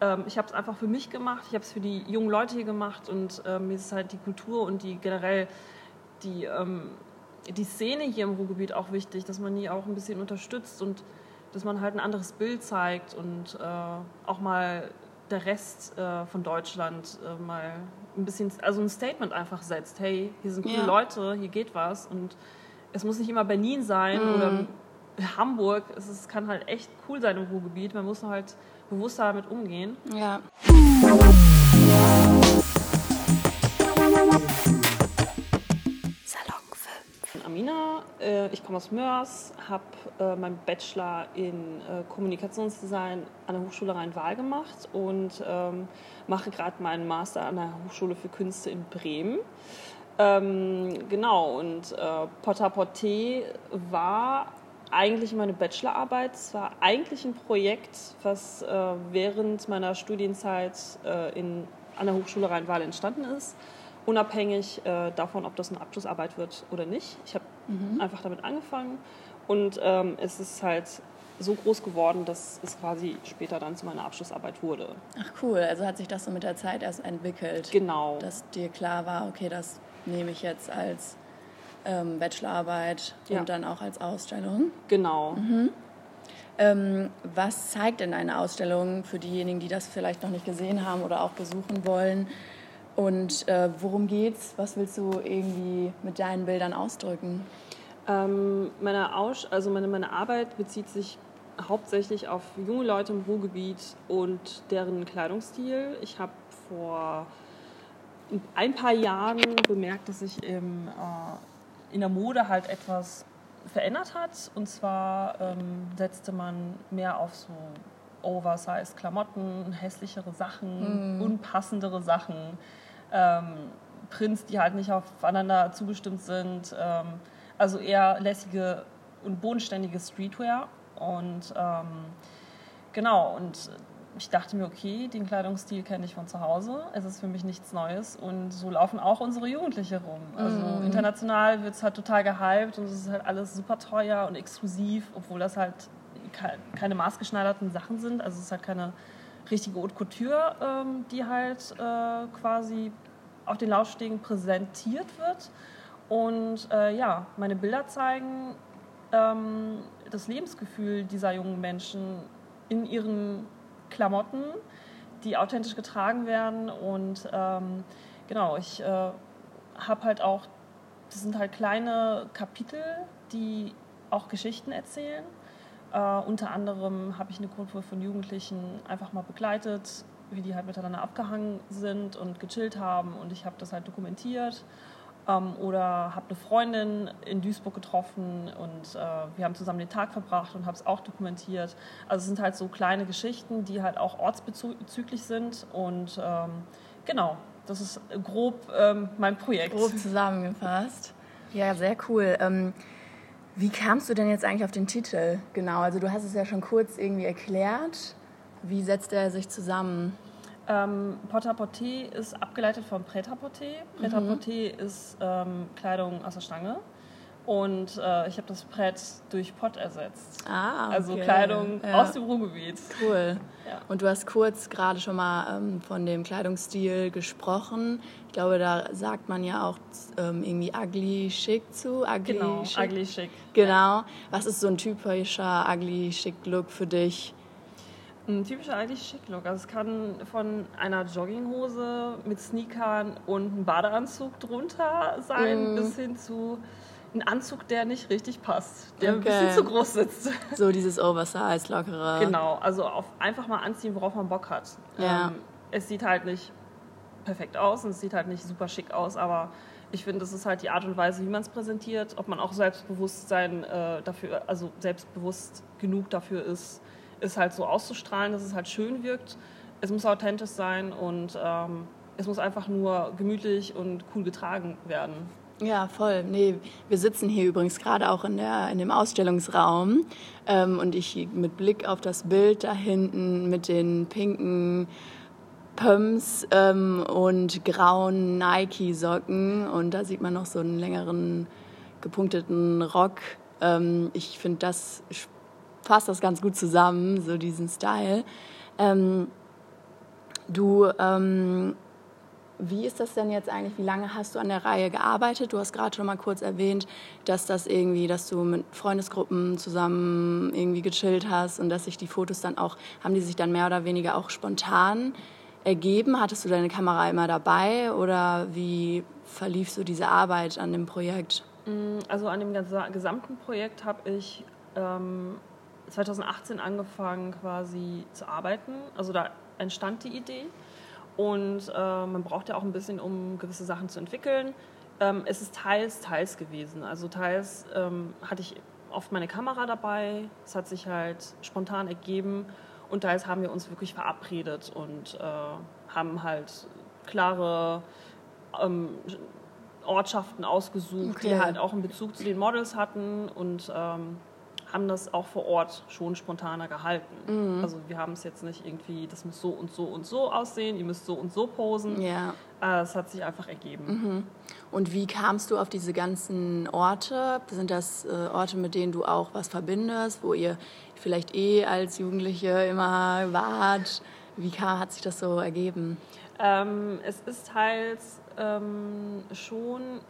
Ähm, ich habe es einfach für mich gemacht, ich habe es für die jungen Leute hier gemacht und ähm, mir ist halt die Kultur und die generell die, ähm, die Szene hier im Ruhrgebiet auch wichtig, dass man die auch ein bisschen unterstützt und dass man halt ein anderes Bild zeigt und äh, auch mal der Rest äh, von Deutschland äh, mal ein bisschen, also ein Statement einfach setzt. Hey, hier sind coole ja. Leute, hier geht was und es muss nicht immer Berlin sein mm. oder Hamburg. Es ist, kann halt echt cool sein im Ruhrgebiet. Man muss halt bewusster damit umgehen. Ja. Salon 5. Amina, äh, ich komme aus Mörs, habe äh, meinen Bachelor in äh, Kommunikationsdesign an der Hochschule Rhein-Waal gemacht und ähm, mache gerade meinen Master an der Hochschule für Künste in Bremen. Ähm, genau, und äh, Porta-Porté war eigentlich meine Bachelorarbeit. Es war eigentlich ein Projekt, was äh, während meiner Studienzeit äh, in, an der Hochschule Rhein-Waal entstanden ist, unabhängig äh, davon, ob das eine Abschlussarbeit wird oder nicht. Ich habe mhm. einfach damit angefangen und ähm, es ist halt so groß geworden, dass es quasi später dann zu meiner Abschlussarbeit wurde. Ach cool, also hat sich das so mit der Zeit erst entwickelt. Genau. Dass dir klar war, okay, das nehme ich jetzt als ähm, Bachelorarbeit ja. und dann auch als Ausstellung. Genau. Mhm. Ähm, was zeigt denn eine Ausstellung für diejenigen, die das vielleicht noch nicht gesehen haben oder auch besuchen wollen? Und äh, worum geht's? Was willst du irgendwie mit deinen Bildern ausdrücken? Ähm, meine, Aus also meine, meine Arbeit bezieht sich hauptsächlich auf junge Leute im Ruhrgebiet und deren Kleidungsstil. Ich habe vor ein paar Jahren bemerkt, dass ich im äh, in der Mode halt etwas verändert hat. Und zwar ähm, setzte man mehr auf so oversized Klamotten, hässlichere Sachen, mm. unpassendere Sachen, ähm, Prints, die halt nicht aufeinander zugestimmt sind. Ähm, also eher lässige und bodenständige Streetwear. Und ähm, genau, und ich dachte mir, okay, den Kleidungsstil kenne ich von zu Hause. Es ist für mich nichts Neues. Und so laufen auch unsere Jugendliche rum. Also mm. international wird es halt total gehypt und es ist halt alles super teuer und exklusiv, obwohl das halt keine maßgeschneiderten Sachen sind. Also es ist halt keine richtige Haute Couture, ähm, die halt äh, quasi auf den Laufstegen präsentiert wird. Und äh, ja, meine Bilder zeigen ähm, das Lebensgefühl dieser jungen Menschen in ihrem Klamotten, die authentisch getragen werden. Und ähm, genau, ich äh, habe halt auch, das sind halt kleine Kapitel, die auch Geschichten erzählen. Äh, unter anderem habe ich eine Gruppe von Jugendlichen einfach mal begleitet, wie die halt miteinander abgehangen sind und gechillt haben. Und ich habe das halt dokumentiert ähm, oder habe eine Freundin in Duisburg getroffen und äh, wir haben zusammen den Tag verbracht und habe es auch dokumentiert. Also es sind halt so kleine Geschichten, die halt auch ortsbezüglich sind und ähm, genau, das ist grob ähm, mein Projekt. Grob zusammengefasst. Ja, sehr cool. Ähm, wie kamst du denn jetzt eigentlich auf den Titel? Genau, also du hast es ja schon kurz irgendwie erklärt. Wie setzt er sich zusammen? Ähm, Porta-Porté ist abgeleitet von Prêt-à-Porter. Prêt-à-Porter mhm. ist ähm, Kleidung aus der Stange. Und äh, ich habe das Brett durch Pott ersetzt. Ah, okay. Also Kleidung ja. aus dem Ruhrgebiet. Cool. Ja. Und du hast kurz gerade schon mal ähm, von dem Kleidungsstil gesprochen. Ich glaube, da sagt man ja auch ähm, irgendwie ugly chic zu. Ugly genau, chic. ugly chic. Genau. Ja. Was ist so ein typischer ugly chic Look für dich? Ein typischer eigentlich Schick-Look. Also es kann von einer Jogginghose mit Sneakern und einem Badeanzug drunter sein, mm. bis hin zu einem Anzug, der nicht richtig passt, der okay. ein bisschen zu groß sitzt. So dieses Oversize, lockere. Genau, also auf einfach mal anziehen, worauf man Bock hat. Ja. Ähm, es sieht halt nicht perfekt aus und es sieht halt nicht super schick aus, aber ich finde, das ist halt die Art und Weise, wie man es präsentiert, ob man auch Selbstbewusstsein äh, dafür, also selbstbewusst genug dafür ist, ist halt so auszustrahlen, dass es halt schön wirkt. Es muss authentisch sein und ähm, es muss einfach nur gemütlich und cool getragen werden. Ja, voll. Nee, wir sitzen hier übrigens gerade auch in, der, in dem Ausstellungsraum ähm, und ich mit Blick auf das Bild da hinten mit den pinken Pumps ähm, und grauen Nike-Socken und da sieht man noch so einen längeren gepunkteten Rock. Ähm, ich finde, das passt das ganz gut zusammen, so diesen Style. Ähm, Du, ähm, wie ist das denn jetzt eigentlich? Wie lange hast du an der Reihe gearbeitet? Du hast gerade schon mal kurz erwähnt, dass das irgendwie, dass du mit Freundesgruppen zusammen irgendwie gechillt hast und dass sich die Fotos dann auch, haben die sich dann mehr oder weniger auch spontan ergeben? Hattest du deine Kamera immer dabei oder wie verlief so diese Arbeit an dem Projekt? Mm, also an dem gesamten Projekt habe ich ähm, 2018 angefangen quasi zu arbeiten. Also da entstand die Idee und äh, man braucht ja auch ein bisschen, um gewisse Sachen zu entwickeln. Ähm, es ist teils, teils gewesen. Also teils ähm, hatte ich oft meine Kamera dabei. Es hat sich halt spontan ergeben und teils haben wir uns wirklich verabredet und äh, haben halt klare ähm, Ortschaften ausgesucht, okay. die halt auch einen Bezug zu den Models hatten und ähm, haben das auch vor Ort schon spontaner gehalten. Mhm. Also wir haben es jetzt nicht irgendwie, das muss so und so und so aussehen, ihr müsst so und so posen. Ja. Äh, es hat sich einfach ergeben. Mhm. Und wie kamst du auf diese ganzen Orte? Sind das äh, Orte, mit denen du auch was verbindest, wo ihr vielleicht eh als Jugendliche immer wart? Wie kam, hat sich das so ergeben? Ähm, es ist teils ähm, schon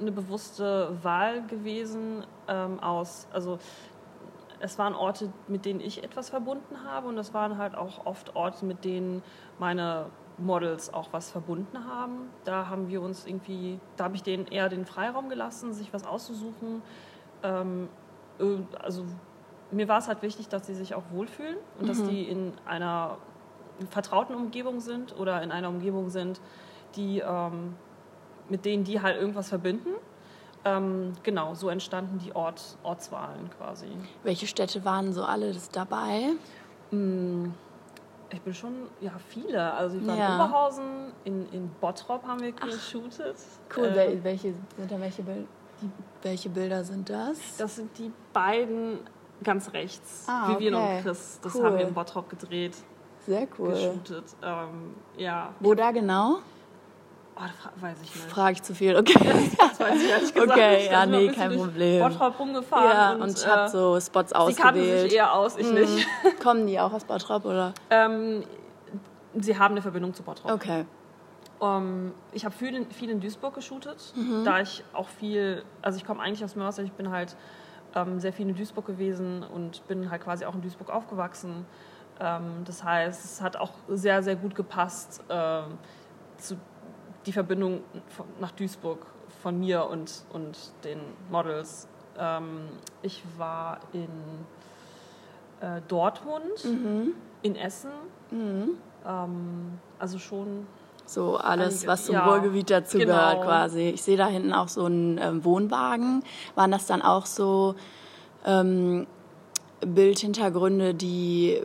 eine bewusste Wahl gewesen ähm, aus, also es waren Orte, mit denen ich etwas verbunden habe und es waren halt auch oft Orte, mit denen meine Models auch was verbunden haben. Da haben wir uns irgendwie, da habe ich denen eher den Freiraum gelassen, sich was auszusuchen. Ähm, äh, also mir war es halt wichtig, dass sie sich auch wohlfühlen und mhm. dass die in einer vertrauten Umgebung sind oder in einer Umgebung sind, die ähm, mit denen die halt irgendwas verbinden. Ähm, genau, so entstanden die Ort, Ortswahlen quasi. Welche Städte waren so alles dabei? Hm, ich bin schon, ja, viele. Also ich war ja. in Oberhausen, in, in Bottrop haben wir geshootet. Cool, ähm, welche sind da welche Bilder? welche Bilder sind das? Das sind die beiden ganz rechts. Ah, Vivian okay. und Chris. Das cool. haben wir in Bottrop gedreht. Sehr cool. Geshootet. Ähm, ja. Wo da genau? Oh, das weiß ich nicht. Frage ich zu viel, okay. Das weiß ich ehrlich gesagt Okay, nicht. ja, nee, kein Problem. Bottrop rumgefahren. Ja, und, und äh, so Spots sie ausgewählt. Sie kannten sich eher aus, ich mhm. nicht. Kommen die auch aus Bottrop, oder? Ähm, sie haben eine Verbindung zu Bottrop. Okay. Um, ähm, ich habe viel, viel in Duisburg geshootet, mhm. da ich auch viel, also ich komme eigentlich aus Mörser, ich bin halt ähm, sehr viel in Duisburg gewesen und bin halt quasi auch in Duisburg aufgewachsen. Ähm, das heißt, es hat auch sehr, sehr gut gepasst ähm, zu die Verbindung nach Duisburg von mir und, und den Models. Ähm, ich war in äh, Dortmund, mhm. in Essen, mhm. ähm, also schon. So alles, einige, was zum ja, Ruhrgebiet dazu genau. gehört quasi. Ich sehe da hinten auch so einen ähm, Wohnwagen. Waren das dann auch so ähm, Bildhintergründe, die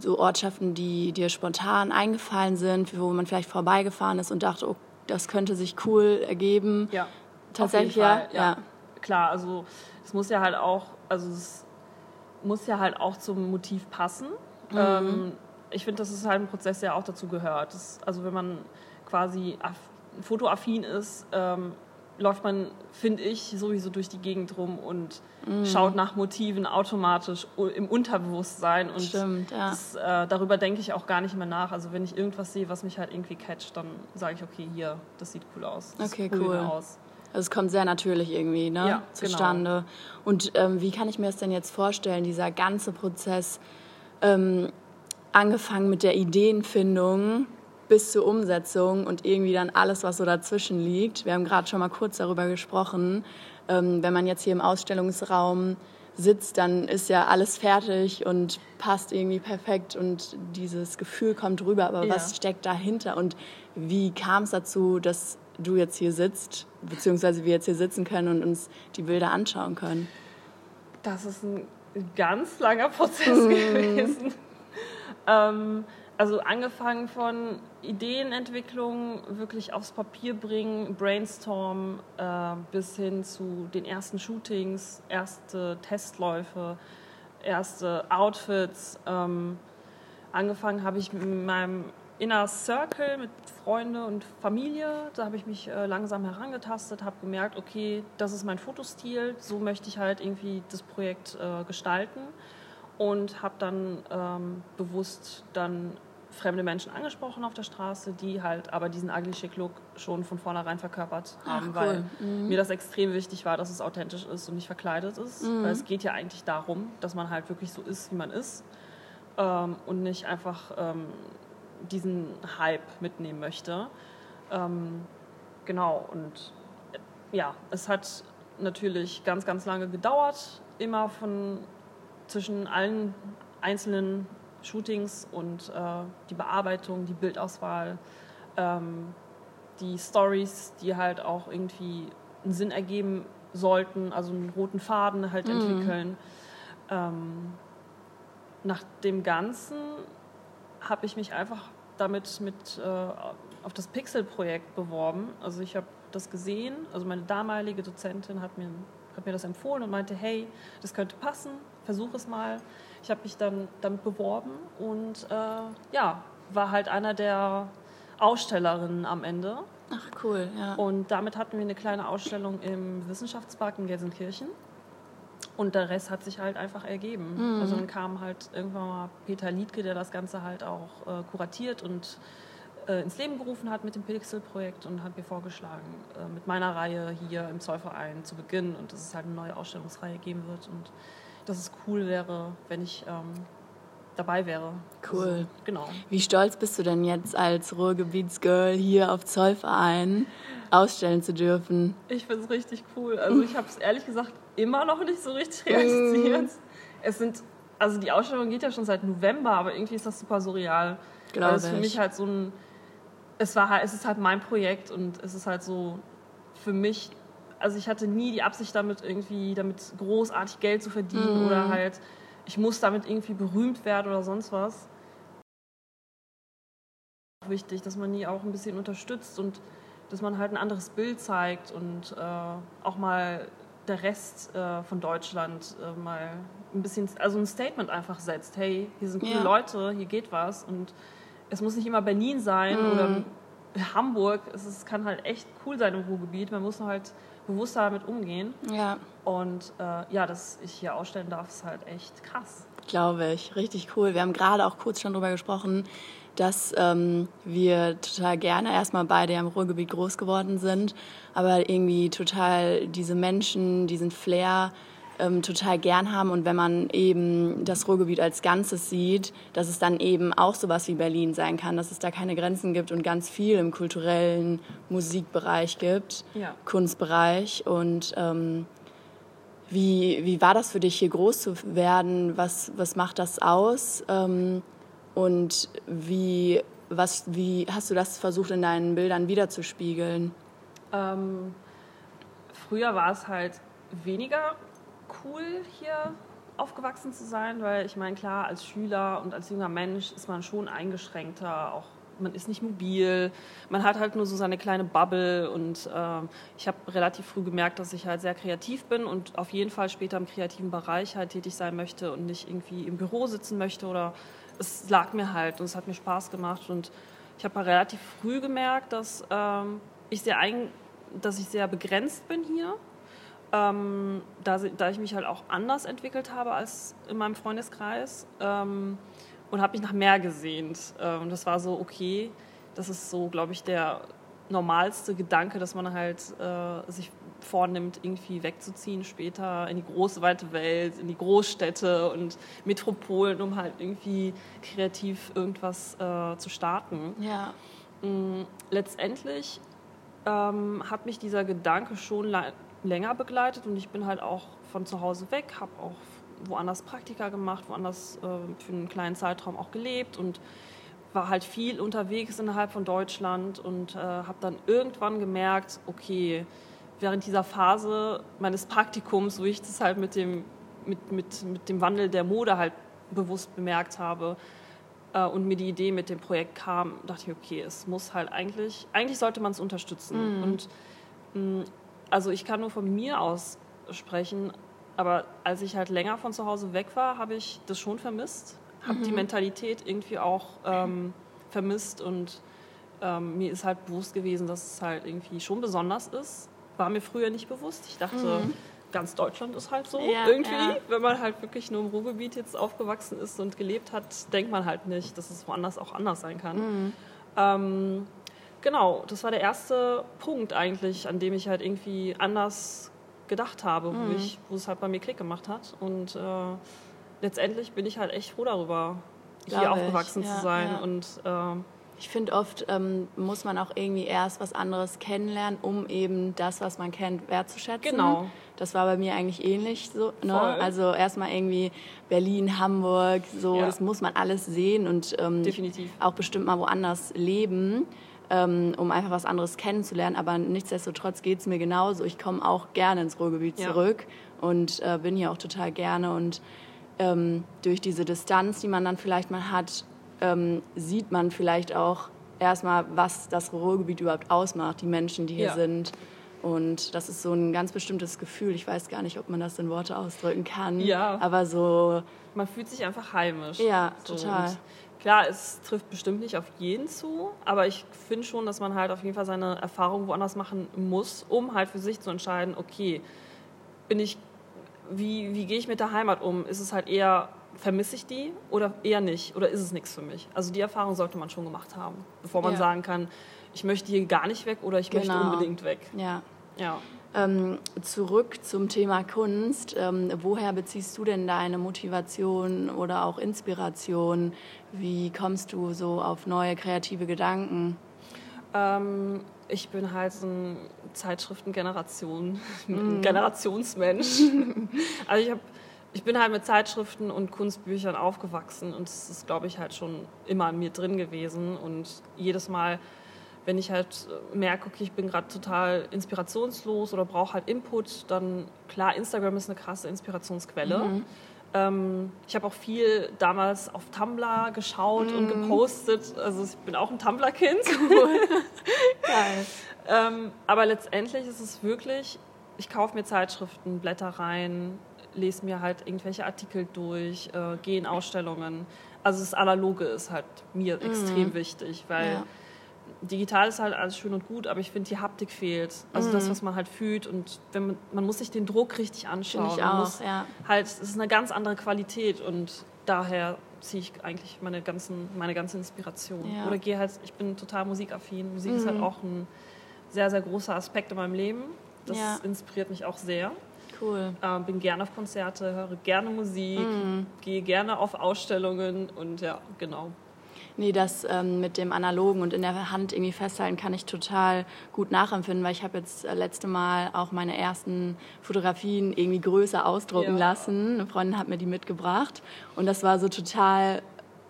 so Ortschaften, die dir spontan eingefallen sind, wo man vielleicht vorbeigefahren ist und dachte, oh, das könnte sich cool ergeben. Ja. Tatsächlich, ja, ja. ja. Klar, also es muss ja halt auch, also es muss ja halt auch zum Motiv passen. Mhm. Ähm, ich finde, dass es halt ein Prozess, der auch dazu gehört. Das, also wenn man quasi fotoaffin ist, ähm, läuft man, finde ich, sowieso durch die Gegend rum und mm. schaut nach Motiven automatisch im Unterbewusstsein. Und Stimmt, ja. das, äh, darüber denke ich auch gar nicht mehr nach. Also wenn ich irgendwas sehe, was mich halt irgendwie catcht, dann sage ich, okay, hier, das sieht cool aus. Das okay, cool. Aus. Also es kommt sehr natürlich irgendwie ne, ja, zustande. Genau. Und ähm, wie kann ich mir das denn jetzt vorstellen, dieser ganze Prozess, ähm, angefangen mit der Ideenfindung, bis zur Umsetzung und irgendwie dann alles, was so dazwischen liegt. Wir haben gerade schon mal kurz darüber gesprochen. Ähm, wenn man jetzt hier im Ausstellungsraum sitzt, dann ist ja alles fertig und passt irgendwie perfekt und dieses Gefühl kommt rüber. Aber ja. was steckt dahinter und wie kam es dazu, dass du jetzt hier sitzt, beziehungsweise wir jetzt hier sitzen können und uns die Bilder anschauen können? Das ist ein ganz langer Prozess mhm. gewesen. Ähm, also angefangen von Ideenentwicklung, wirklich aufs Papier bringen, Brainstorm, äh, bis hin zu den ersten Shootings, erste Testläufe, erste Outfits. Ähm, angefangen habe ich mit meinem Inner Circle, mit Freunde und Familie. Da habe ich mich äh, langsam herangetastet, habe gemerkt, okay, das ist mein Fotostil, so möchte ich halt irgendwie das Projekt äh, gestalten und habe dann ähm, bewusst dann fremde Menschen angesprochen auf der Straße, die halt aber diesen Ugly Chic Look schon von vornherein verkörpert haben, Ach, cool. weil Mhm. mir das extrem wichtig war, dass es authentisch ist und nicht verkleidet ist. Mhm. Weil es geht ja eigentlich darum, dass man halt wirklich so ist, wie man ist ähm, und nicht einfach ähm, diesen Hype mitnehmen möchte. Ähm, genau, und äh, ja, es hat natürlich ganz, ganz lange gedauert, immer von zwischen allen einzelnen Shootings und äh, die Bearbeitung, die Bildauswahl, ähm, die Stories, die halt auch irgendwie einen Sinn ergeben sollten, also einen roten Faden halt Mhm. entwickeln. Ähm, nach dem Ganzen habe ich mich einfach damit mit äh, auf das Pixel-Projekt beworben. Also ich habe das gesehen, also meine damalige Dozentin hat mir, hat mir das empfohlen und meinte, hey, das könnte passen, versuch es mal. Ich habe mich dann damit beworben und äh, ja, war halt einer der Ausstellerinnen am Ende. Ach cool, ja. Und damit hatten wir eine kleine Ausstellung im Wissenschaftspark in Gelsenkirchen. Und der Rest hat sich halt einfach ergeben. Mhm. Also dann kam halt irgendwann mal Peter Liedke, der das Ganze halt auch äh, kuratiert und äh, ins Leben gerufen hat mit dem Pixel-Projekt und hat mir vorgeschlagen, äh, mit meiner Reihe hier im Zollverein zu beginnen und dass es halt eine neue Ausstellungsreihe geben wird und dass es cool wäre, wenn ich ähm, dabei wäre. Cool. Also, genau. Wie stolz bist du denn jetzt als Ruhrgebietsgirl hier auf Zollverein ausstellen zu dürfen? Ich finde es richtig cool. Also ich habe es ehrlich gesagt immer noch nicht so richtig realisiert. Es sind, also die Ausstellung geht ja schon seit November, aber irgendwie ist das super surreal. Glaube Weil es für ich. mich halt so ein, es war halt, es ist halt mein Projekt und es ist halt so für mich, also ich hatte nie die Absicht damit irgendwie, damit großartig Geld zu verdienen Mhm. oder halt, ich muss damit irgendwie berühmt werden oder sonst was. Wichtig, dass man die auch ein bisschen unterstützt und dass man halt ein anderes Bild zeigt und äh, auch mal der Rest äh, von Deutschland äh, mal ein bisschen, also ein Statement einfach setzt. Hey, hier sind coole Ja. Leute, hier geht was und es muss nicht immer Berlin sein Mhm. oder Hamburg. Es ist, kann halt echt cool sein im Ruhrgebiet. Man muss halt bewusster damit umgehen. Ja, Und äh, ja, dass ich hier ausstellen darf, ist halt echt krass. glaube ich. Richtig cool. Wir haben gerade auch kurz schon drüber gesprochen, dass ähm, wir total gerne erstmal beide im Ruhrgebiet groß geworden sind, aber irgendwie total diese Menschen, diesen Flair ähm, total gern haben und wenn man eben das Ruhrgebiet als Ganzes sieht, dass es dann eben auch sowas wie Berlin sein kann, dass es da keine Grenzen gibt und ganz viel im kulturellen Musikbereich gibt, Ja. Kunstbereich und ähm, wie, wie war das für dich, hier groß zu werden? Was, was macht das aus? Ähm, und wie, was, wie hast du das versucht, in deinen Bildern wiederzuspiegeln? Ähm, früher war es halt weniger cool, hier aufgewachsen zu sein, weil ich meine, klar, als Schüler und als junger Mensch ist man schon eingeschränkter, auch man ist nicht mobil, man hat halt nur so seine kleine Bubble und ähm, ich habe relativ früh gemerkt, dass ich halt sehr kreativ bin und auf jeden Fall später im kreativen Bereich halt tätig sein möchte und nicht irgendwie im Büro sitzen möchte oder es lag mir halt und es hat mir Spaß gemacht und ich habe halt relativ früh gemerkt, dass ähm, ich sehr ein, dass ich sehr begrenzt bin hier ähm, da, da ich mich halt auch anders entwickelt habe als in meinem Freundeskreis ähm, und habe mich nach mehr gesehnt. Ähm, das war so, okay, das ist so, glaube ich, der normalste Gedanke, dass man halt äh, sich vornimmt, irgendwie wegzuziehen später in die große, weite Welt, in die Großstädte und Metropolen, um halt irgendwie kreativ irgendwas äh, zu starten. Ja. Mm, Letztendlich ähm, hat mich dieser Gedanke schon länger begleitet und ich bin halt auch von zu Hause weg, habe auch woanders Praktika gemacht, woanders äh, für einen kleinen Zeitraum auch gelebt und war halt viel unterwegs innerhalb von Deutschland und äh, habe dann irgendwann gemerkt, okay, während dieser Phase meines Praktikums, wo ich das halt mit dem, mit, mit, mit dem Wandel der Mode halt bewusst bemerkt habe, äh, und mir die Idee mit dem Projekt kam, dachte ich, okay, es muss halt eigentlich, eigentlich sollte man es unterstützen. Und mh, also ich kann nur von mir aus sprechen, aber als ich halt länger von zu Hause weg war, habe ich das schon vermisst, habe die Mentalität irgendwie auch ähm, vermisst und ähm, mir ist halt bewusst gewesen, dass es halt irgendwie schon besonders ist. War mir früher nicht bewusst. Ich dachte, ganz Deutschland ist halt so Ja, irgendwie. ja. Wenn man halt wirklich nur im Ruhrgebiet jetzt aufgewachsen ist und gelebt hat, denkt man halt nicht, dass es woanders auch anders sein kann. Mhm. Ähm, genau, das war der erste Punkt eigentlich, an dem ich halt irgendwie anders gedacht habe, Mhm. wo, ich, wo es halt bei mir Klick gemacht hat. Und äh, letztendlich bin ich halt echt froh darüber, Glaube hier aufgewachsen ja, zu sein. ja. Und äh, Ich finde, oft ähm, muss man auch irgendwie erst was anderes kennenlernen, um eben das, was man kennt, wertzuschätzen. Genau. Das war bei mir eigentlich ähnlich so. Ne? Also erstmal irgendwie Berlin, Hamburg, so, Ja. das muss man alles sehen und ähm, auch bestimmt mal woanders leben, ähm, um einfach was anderes kennenzulernen. Aber nichtsdestotrotz geht es mir genauso. Ich komme auch gerne ins Ruhrgebiet Ja. zurück und äh, bin hier auch total gerne und ähm, durch diese Distanz, die man dann vielleicht mal hat, ähm, sieht man vielleicht auch erstmal, was das Ruhrgebiet überhaupt ausmacht, die Menschen, die hier Ja. sind. Und das ist so ein ganz bestimmtes Gefühl. Ich weiß gar nicht, ob man das in Worte ausdrücken kann. Ja. Aber so, man fühlt sich einfach heimisch. Ja, total. und Klar, es trifft bestimmt nicht auf jeden zu, aber ich finde schon, dass man halt auf jeden Fall seine Erfahrung woanders machen muss, um halt für sich zu entscheiden, okay, bin ich, wie, wie gehe ich mit der Heimat um? Ist es halt eher, vermisse ich die oder eher nicht? Oder ist es nichts für mich? Also die Erfahrung sollte man schon gemacht haben, bevor man Ja. sagen kann, ich möchte hier gar nicht weg oder ich möchte Genau. unbedingt weg. ja. Ja. Ähm, zurück zum Thema Kunst. Ähm, woher beziehst du denn deine Motivation oder auch Inspiration? Wie kommst du so auf neue kreative Gedanken? Ähm, ich bin halt so ein Zeitschriftengeneration, ein Generationsmensch. also ich, hab, ich bin halt mit Zeitschriften und Kunstbüchern aufgewachsen und es ist, glaube ich, halt schon immer in mir drin gewesen. Und jedes Mal, wenn ich halt merke, okay, ich bin gerade total inspirationslos oder brauche halt Input, dann klar, Instagram ist eine krasse Inspirationsquelle. Mhm. Ähm, ich habe auch viel damals auf Tumblr geschaut und Mhm. gepostet. Also ich bin auch ein Tumblr-Kind. Geil. Ähm, aber letztendlich ist es wirklich, ich kaufe mir Zeitschriften, blätter rein, lese mir halt irgendwelche Artikel durch, äh, gehe in Ausstellungen. Also das Analoge ist halt mir extrem wichtig, weil Ja. Digital ist halt alles schön und gut, aber ich finde, die Haptik fehlt. Also das, was man halt fühlt und wenn man, man muss sich den Druck richtig anschauen. Finde ich man auch, muss ja. halt, es ist eine ganz andere Qualität und daher ziehe ich eigentlich meine, ganzen, meine ganze Inspiration. Ja. Mhm. Oder gehe halt, ich bin total musikaffin. Musik ist halt auch ein sehr, sehr großer Aspekt in meinem Leben. Das Ja. inspiriert mich auch sehr. Cool. Ähm, bin gerne auf Konzerte, höre gerne Musik, Mhm. gehe gerne auf Ausstellungen und ja, genau. Nee, das ähm, mit dem Analogen und in der Hand irgendwie festhalten kann ich total gut nachempfinden, weil ich habe jetzt äh, letzte Mal auch meine ersten Fotografien irgendwie größer ausdrucken Ja. lassen. Eine Freundin hat mir die mitgebracht und das war so total,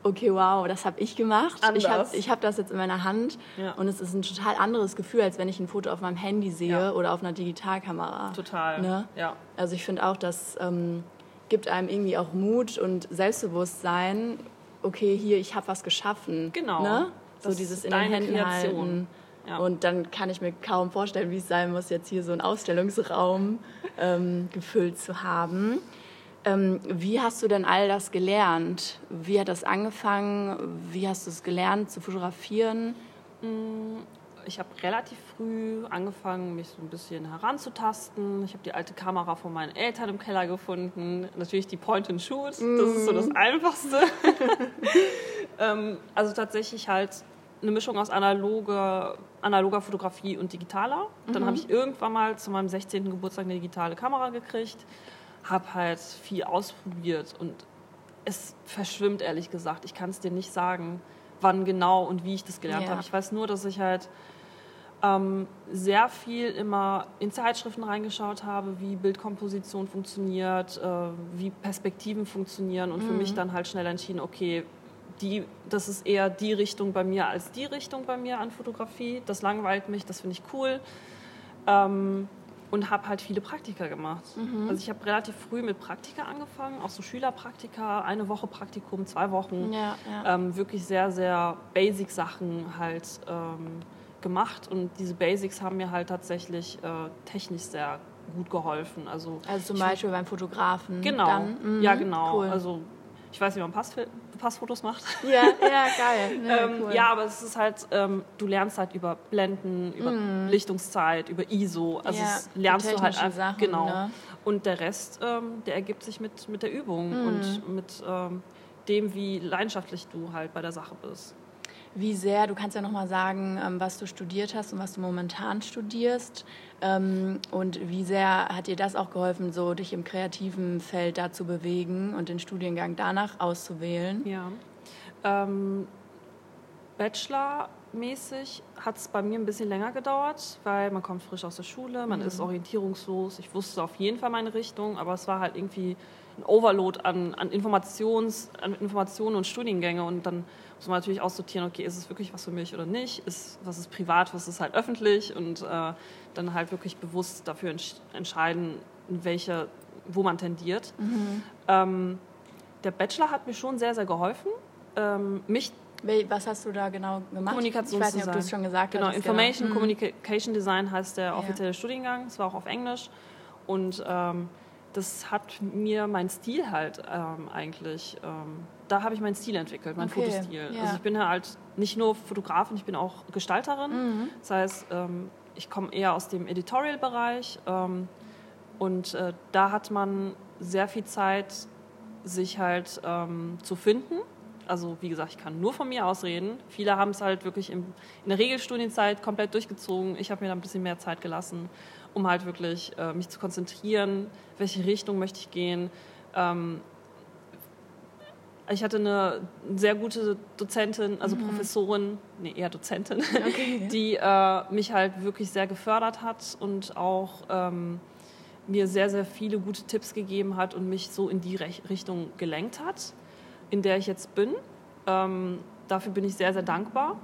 okay, wow, das habe ich gemacht. Ich habe Anders. ich hab das jetzt in meiner Hand Ja. und es ist ein total anderes Gefühl, als wenn ich ein Foto auf meinem Handy sehe Ja. oder auf einer Digitalkamera. Total. Ne? Ja. Also ich finde auch, das ähm, gibt einem irgendwie auch Mut und Selbstbewusstsein. Okay, hier, ich habe was geschaffen. Genau. Ne? So dieses in den Händen Kreation. halten. Ja. Und dann kann ich mir kaum vorstellen, wie es sein muss, jetzt hier so einen Ausstellungsraum ähm, gefüllt zu haben. Ähm, wie hast du denn all das gelernt? Wie hat das angefangen? Wie hast du es gelernt zu fotografieren? Ich habe relativ früh angefangen, mich so ein bisschen heranzutasten. Ich habe die alte Kamera von meinen Eltern im Keller gefunden. Natürlich die Point-and-Shoot, das ist so das Einfachste. ähm, also tatsächlich halt eine Mischung aus analoger, analoger Fotografie und digitaler. Dann habe ich irgendwann mal zu meinem 16. Geburtstag eine digitale Kamera gekriegt, habe halt viel ausprobiert und es verschwimmt ehrlich gesagt. Ich kann es dir nicht sagen, wann genau und wie ich das gelernt Ja. habe. Ich weiß nur, dass ich halt ähm, sehr viel immer in Zeitschriften reingeschaut habe, wie Bildkomposition funktioniert, äh, wie Perspektiven funktionieren und für mich dann halt schnell entschieden, okay, die, das ist eher die Richtung bei mir als die Richtung bei mir an Fotografie. Das langweilt mich, das finde ich cool. Ähm, und habe halt viele Praktika gemacht. Also ich habe relativ früh mit Praktika angefangen, auch so Schülerpraktika, eine Woche Praktikum, zwei Wochen Ja, ja. ähm, wirklich sehr, sehr Basic-Sachen halt ähm, gemacht. Und diese Basics haben mir halt tatsächlich äh, technisch sehr gut geholfen. Also, Also zum Beispiel beim Fotografen. Genau, Dann? Mhm, ja genau. Cool. Also ich weiß, wie man Passfil Passfotos macht. Ja, ja, geil. Ja, ähm, cool. ja aber es ist halt, ähm, du lernst halt über Blenden, über mm. Lichtungszeit, über ISO. Also ja, lernst du halt einfach. Sachen, genau. Ne? Und der Rest, ähm, der ergibt sich mit, mit der Übung mm. und mit ähm, dem, wie leidenschaftlich du halt bei der Sache bist. Wie sehr, du kannst ja nochmal sagen, ähm, was du studiert hast und was du momentan studierst. Ähm, und wie sehr hat dir das auch geholfen, so dich im kreativen Feld da zu bewegen und den Studiengang danach auszuwählen? Ja. Ähm, Bachelor-mäßig hat es bei mir ein bisschen länger gedauert, weil man kommt frisch aus der Schule, man mhm. ist orientierungslos. Ich wusste auf jeden Fall meine Richtung, aber es war halt irgendwie ein Overload an, an, Informations, an Informationen und Studiengänge und dann muss man natürlich aussortieren, okay, ist es wirklich was für mich oder nicht, ist, was ist privat, was ist halt öffentlich und äh, dann halt wirklich bewusst dafür entsch entscheiden, welche, wo man tendiert. Mhm. Ähm, der Bachelor hat mir schon sehr, sehr geholfen. Ähm, mich was hast du da genau gemacht? Kommunikationsdesign. Ich weiß nicht, ob du es schon gesagt genau, hattest. Genau, Information genau. Communication Design heißt der offizielle ja. Studiengang. Es war auch auf Englisch. Und ähm, das hat mir mein Stil halt ähm, eigentlich, ähm, da habe ich meinen Stil entwickelt, meinen okay. Fotostil. Ja. Also ich bin halt nicht nur Fotografin, ich bin auch Gestalterin. Mhm. Das heißt, ähm, ich komme eher aus dem Editorial-Bereich ähm, und äh, da hat man sehr viel Zeit, sich halt ähm, zu finden. Also wie gesagt, ich kann nur von mir aus reden. Viele haben es halt wirklich im, in der Regelstudienzeit komplett durchgezogen. Ich habe mir da ein bisschen mehr Zeit gelassen, um halt wirklich äh, mich zu konzentrieren, welche Richtung möchte ich gehen. Ähm, ich hatte eine sehr gute Dozentin, also mhm. Professorin, nee, eher Dozentin, okay. die äh, mich halt wirklich sehr gefördert hat und auch ähm, mir sehr, sehr viele gute Tipps gegeben hat und mich so in die Rech Richtung gelenkt hat, in der ich jetzt bin. Ähm, dafür bin ich sehr, sehr dankbar.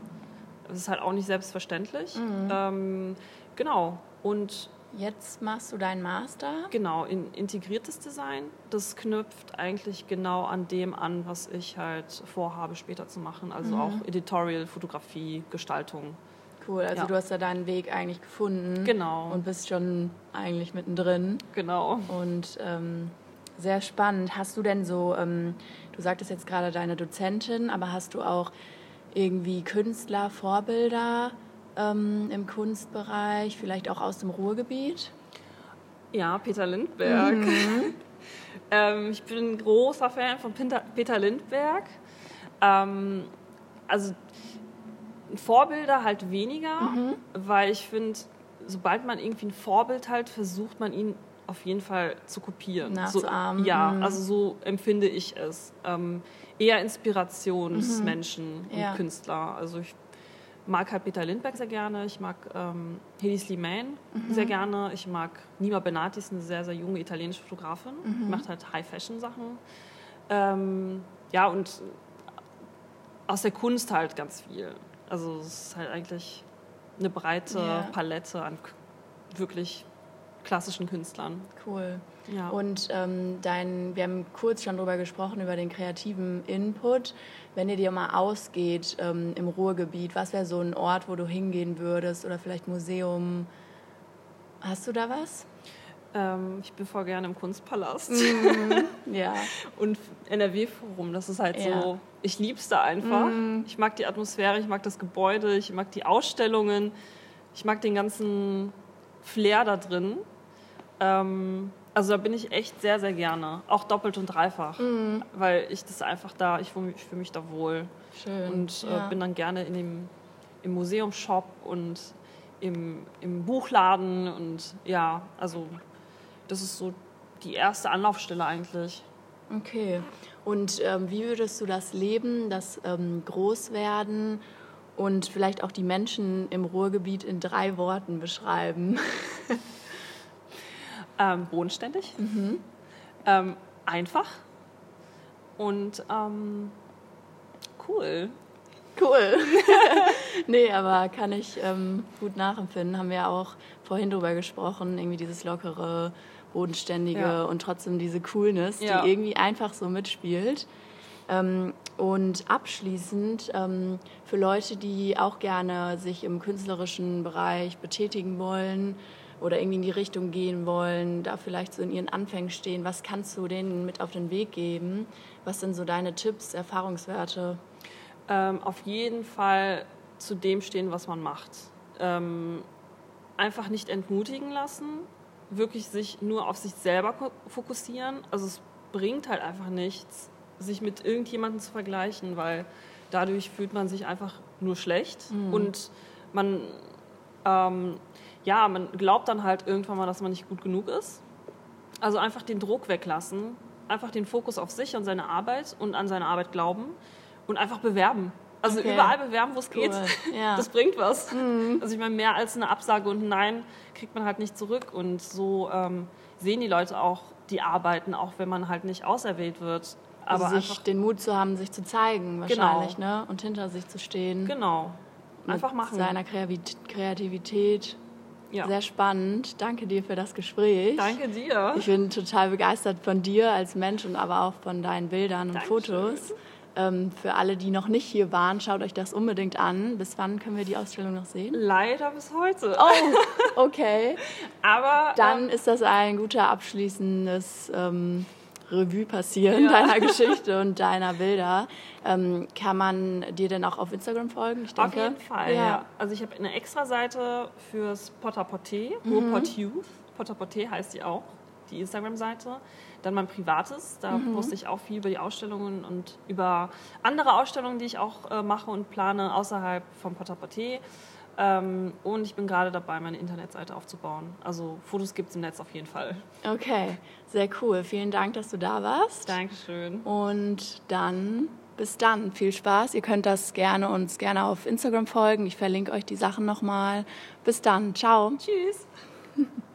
Das ist halt auch nicht selbstverständlich. Mhm. Ähm, genau. Und Jetzt machst du deinen Master? Genau, in integriertes Design. Das knüpft eigentlich genau an dem an, was ich halt vorhabe später zu machen. Also mhm. auch Editorial, Fotografie, Gestaltung. Cool, also ja. du hast da deinen Weg eigentlich gefunden. Genau. Und bist schon eigentlich mittendrin. Genau. Und ähm, sehr spannend. Hast du denn so, ähm, du sagtest jetzt gerade deine Dozentin, aber hast du auch irgendwie Künstler, Vorbilder? Ähm, im Kunstbereich, vielleicht auch aus dem Ruhrgebiet? Ja, Peter Lindberg. Mhm. ähm, ich bin ein großer Fan von Peter Lindberg. Ähm, also Vorbilder halt weniger, mhm. weil ich finde, sobald man irgendwie ein Vorbild halt, versucht man ihn auf jeden Fall zu kopieren. Nachzuahmen. So, ja, mhm. also so empfinde ich es. Ähm, eher Inspirationsmenschen mhm. und ja. Künstler. Also ich mag halt Peter Lindbergh sehr gerne, ich mag ähm, Hedy Slimane mhm. sehr gerne, ich mag Nima Benati, ist eine sehr, sehr junge italienische Fotografin, mhm. macht halt High-Fashion-Sachen. Ähm, ja, und aus der Kunst halt ganz viel. Also es ist halt eigentlich eine breite yeah. Palette an wirklich klassischen Künstlern. Cool. Ja. Und ähm, dein, wir haben kurz schon darüber gesprochen, über den kreativen Input. Wenn ihr dir mal ausgeht ähm, im Ruhrgebiet, was wäre so ein Ort, wo du hingehen würdest oder vielleicht Museum? Hast du da was? Ähm, ich bin voll gerne im Kunstpalast. Mm, ja. Und NRW-Forum, das ist halt ja. so, ich lieb's da einfach. Mm. Ich mag die Atmosphäre, ich mag das Gebäude, ich mag die Ausstellungen, ich mag den ganzen Flair da drin. Ähm, also da bin ich echt sehr, sehr gerne. Auch doppelt und dreifach. Mhm. Weil ich das einfach da, ich fühle mich, fühl mich da wohl. Schön. Und äh, ja. bin dann gerne in dem, im Museumshop und im, im Buchladen. Und ja, also das ist so die erste Anlaufstelle eigentlich. Okay. Und ähm, wie würdest du das Leben, das ähm, Großwerden und vielleicht auch die Menschen im Ruhrgebiet in drei Worten beschreiben? Ähm, bodenständig, mhm. ähm, einfach und ähm, cool. Cool. nee, aber kann ich ähm, gut nachempfinden. Haben wir auch vorhin drüber gesprochen, irgendwie dieses lockere, bodenständige ja. und trotzdem diese Coolness, ja. die irgendwie einfach so mitspielt. Ähm, und abschließend ähm, für Leute, die auch gerne sich im künstlerischen Bereich betätigen wollen, oder irgendwie in die Richtung gehen wollen, da vielleicht so in ihren Anfängen stehen, was kannst du denen mit auf den Weg geben? Was sind so deine Tipps, Erfahrungswerte? Ähm, auf jeden Fall zu dem stehen, was man macht. Ähm, einfach nicht entmutigen lassen, wirklich sich nur auf sich selber fokussieren. Also es bringt halt einfach nichts, sich mit irgendjemandem zu vergleichen, weil dadurch fühlt man sich einfach nur schlecht mhm. und man ähm, ja, man glaubt dann halt irgendwann mal, dass man nicht gut genug ist. Also einfach den Druck weglassen, einfach den Fokus auf sich und seine Arbeit und an seine Arbeit glauben und einfach bewerben. Also okay. überall bewerben, wo es cool. geht. Ja. Das bringt was. Mhm. Also ich meine, mehr als eine Absage und ein Nein kriegt man halt nicht zurück. Und so ähm, sehen die Leute auch die Arbeiten, auch wenn man halt nicht auserwählt wird. Also Aber sich den Mut zu haben, sich zu zeigen wahrscheinlich, genau. ne? Und hinter sich zu stehen. Genau. Einfach machen. Seiner Kreativität ja. Sehr spannend. Danke dir für das Gespräch. Danke dir. Ich bin total begeistert von dir als Mensch und aber auch von deinen Bildern und Dankeschön. Fotos. Ähm, für alle, die noch nicht hier waren, schaut euch das unbedingt an. Bis wann können wir die Ausstellung noch sehen? Leider bis heute. Oh, okay. aber dann ähm, ist das ein guter abschließendes ähm, Revue passieren ja. deiner Geschichte und deiner Bilder. Ähm, kann man dir denn auch auf Instagram folgen? Ich denke. Auf jeden Fall, ja. ja. Also ich habe eine extra Seite fürs Potter-Porté, mhm. Pot Youth. Potter-Porté heißt die auch, die Instagram-Seite. Dann mein privates, da mhm. poste ich auch viel über die Ausstellungen und über andere Ausstellungen, die ich auch äh, mache und plane außerhalb vom Potter-Porté. Ähm, und ich bin gerade dabei, meine Internetseite aufzubauen. Also Fotos gibt es im Netz auf jeden Fall. Okay, sehr cool. Vielen Dank, dass du da warst. Dankeschön. Und dann bis dann. Viel Spaß. Ihr könnt das gerne uns gerne auf Instagram folgen. Ich verlinke euch die Sachen nochmal. Bis dann. Ciao. Tschüss.